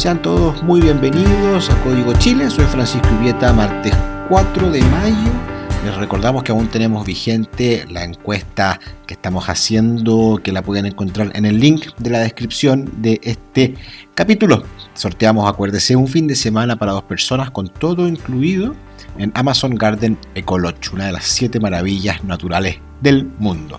Sean todos muy bienvenidos a Código Chile. Soy Francisco Ubieta, martes 4 de mayo. Les recordamos que aún tenemos vigente la encuesta que estamos haciendo, que la pueden encontrar en el link de la descripción de este capítulo. Sorteamos, acuérdese, un fin de semana para dos personas con todo incluido en Amazon Garden Ecolodge, una de las siete maravillas naturales del mundo.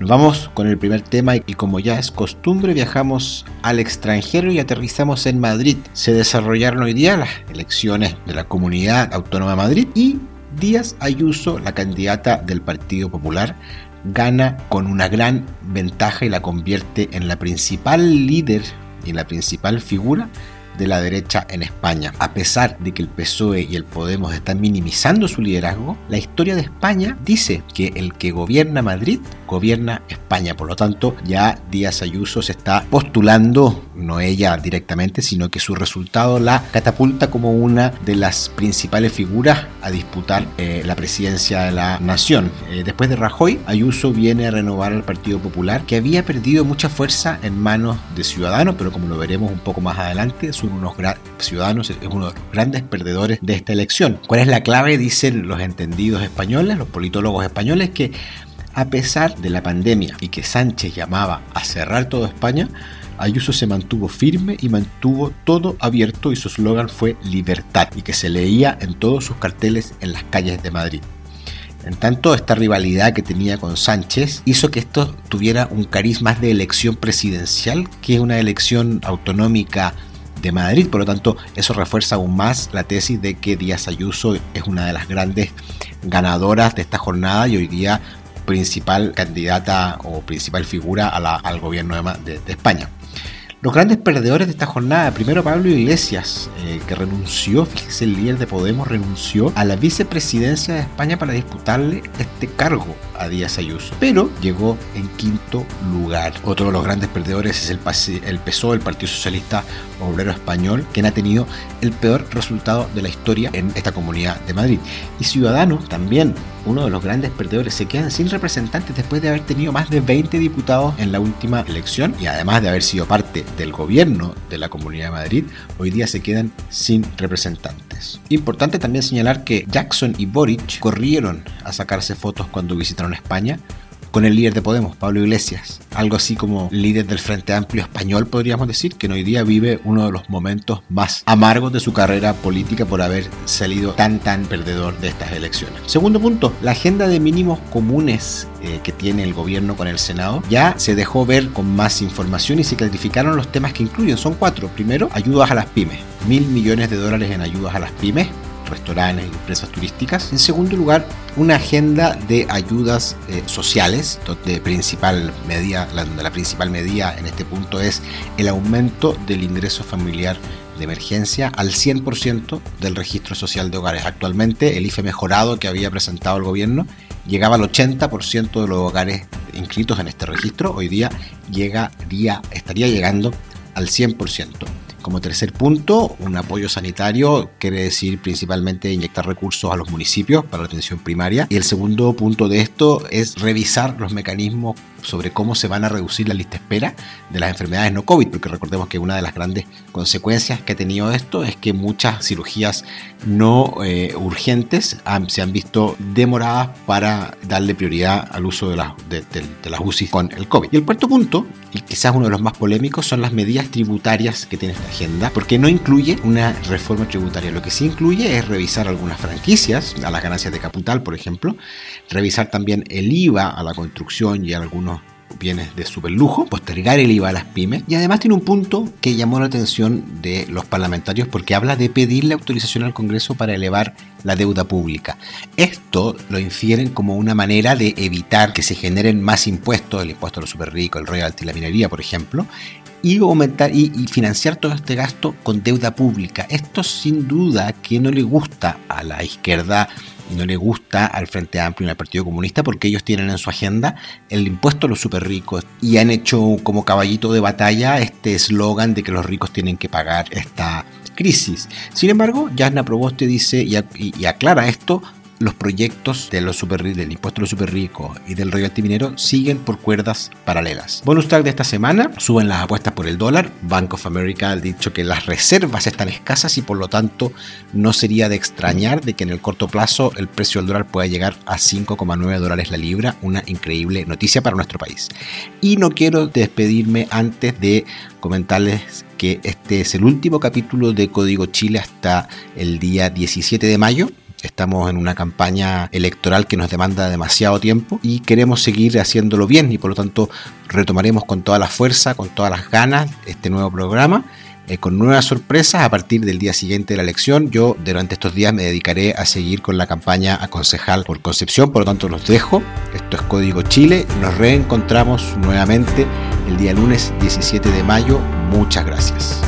Nos vamos con el primer tema y como ya es costumbre viajamos al extranjero y aterrizamos en Madrid. Se desarrollaron hoy día las elecciones de la Comunidad Autónoma de Madrid y Díaz Ayuso, la candidata del Partido Popular, gana con una gran ventaja y la convierte en la principal líder y la principal figura de la derecha en España. A pesar de que el PSOE y el Podemos están minimizando su liderazgo, la historia de España dice que el que gobierna Madrid gobierna España. Por lo tanto, ya Díaz Ayuso se está postulando, no ella directamente, sino que su resultado la catapulta como una de las principales figuras a disputar eh, la presidencia de la nación. Eh, después de Rajoy, Ayuso viene a renovar al Partido Popular, que había perdido mucha fuerza en manos de Ciudadanos, pero como lo veremos un poco más adelante, son unos ciudadanos, es uno de los grandes perdedores de esta elección. ¿Cuál es la clave? Dicen los entendidos españoles, los politólogos españoles, que a pesar de la pandemia y que Sánchez llamaba a cerrar toda España, Ayuso se mantuvo firme y mantuvo todo abierto y su eslogan fue libertad y que se leía en todos sus carteles en las calles de Madrid. En tanto, esta rivalidad que tenía con Sánchez hizo que esto tuviera un cariz más de elección presidencial que una elección autonómica de Madrid. Por lo tanto, eso refuerza aún más la tesis de que Díaz Ayuso es una de las grandes ganadoras de esta jornada y hoy día principal candidata o principal figura al gobierno de, España. Los grandes perdedores de esta jornada, primero Pablo Iglesias, eh, que renunció, fíjese, el líder de Podemos renunció a la vicepresidencia de España para disputarle este cargo a Díaz Ayuso, pero llegó en quinto lugar. Otro de los grandes perdedores es el, el PSOE, el Partido Socialista Obrero Español, quien ha tenido el peor resultado de la historia en esta comunidad de Madrid. Y Ciudadanos también uno de los grandes perdedores, se quedan sin representantes después de haber tenido más de 20 diputados en la última elección y además de haber sido parte del gobierno de la Comunidad de Madrid, hoy día se quedan sin representantes. Importante también señalar que Jackson y Boric corrieron a sacarse fotos cuando visitaron España con el líder de Podemos, Pablo Iglesias, algo así como líder del Frente Amplio Español, podríamos decir, que hoy día vive uno de los momentos más amargos de su carrera política por haber salido tan tan perdedor de estas elecciones. Segundo punto, la agenda de mínimos comunes eh, que tiene el gobierno con el Senado ya se dejó ver con más información y se clarificaron los temas que incluyen. Son cuatro. Primero, ayudas a las pymes. Mil millones de dólares en ayudas a las pymes restaurantes, empresas turísticas. En segundo lugar, una agenda de ayudas eh, sociales, donde la principal medida en este punto es el aumento del ingreso familiar de emergencia al 100% del registro social de hogares. Actualmente el IFE mejorado que había presentado el gobierno llegaba al 80% de los hogares inscritos en este registro, hoy día llegaría, estaría llegando al 100%. Como tercer punto, un apoyo sanitario quiere decir principalmente inyectar recursos a los municipios para la atención primaria. Y el segundo punto de esto es revisar los mecanismos sobre cómo se van a reducir la lista espera de las enfermedades no COVID, porque recordemos que una de las grandes consecuencias que ha tenido esto es que muchas cirugías no eh, urgentes se han visto demoradas para darle prioridad al uso de, de, las UCI con el COVID. Y el cuarto punto, y quizás uno de los más polémicos, son las medidas tributarias que tiene esta agenda, porque no incluye una reforma tributaria. Lo que sí incluye es revisar algunas franquicias, a las ganancias de capital, por ejemplo, revisar también el IVA a la construcción y a algunos bienes de superlujo, postergar el IVA a las pymes y además tiene un punto que llamó la atención de los parlamentarios porque habla de pedirle autorización al Congreso para elevar la deuda pública. Esto lo infieren como una manera de evitar que se generen más impuestos, el impuesto a los superricos, el royalty, la minería, por ejemplo, y aumentar y, financiar todo este gasto con deuda pública. Esto sin duda que no le gusta a la izquierda no le gusta al Frente Amplio y al Partido Comunista porque ellos tienen en su agenda el impuesto a los super ricos y han hecho como caballito de batalla este eslogan de que los ricos tienen que pagar esta crisis. Sin embargo, Jasna Proboste dice y, aclara esto los proyectos de los super, del impuesto a los super ricos y del royalty minero siguen por cuerdas paralelas. Bonus track de esta semana, suben las apuestas por el dólar. Bank of America ha dicho que las reservas están escasas y por lo tanto no sería de extrañar de que en el corto plazo el precio del dólar pueda llegar a 5,9 dólares la libra, una increíble noticia para nuestro país. Y no quiero despedirme antes de comentarles que este es el último capítulo de Código Chile hasta el día 17 de mayo. Estamos en una campaña electoral que nos demanda demasiado tiempo y queremos seguir haciéndolo bien y por lo tanto retomaremos con toda la fuerza, con todas las ganas este nuevo programa eh, con nuevas sorpresas a partir del día siguiente de la elección. Yo durante estos días me dedicaré a seguir con la campaña a concejal por Concepción, por lo tanto los dejo. Esto es Código Chile. Nos reencontramos nuevamente el día lunes 17 de mayo. Muchas gracias.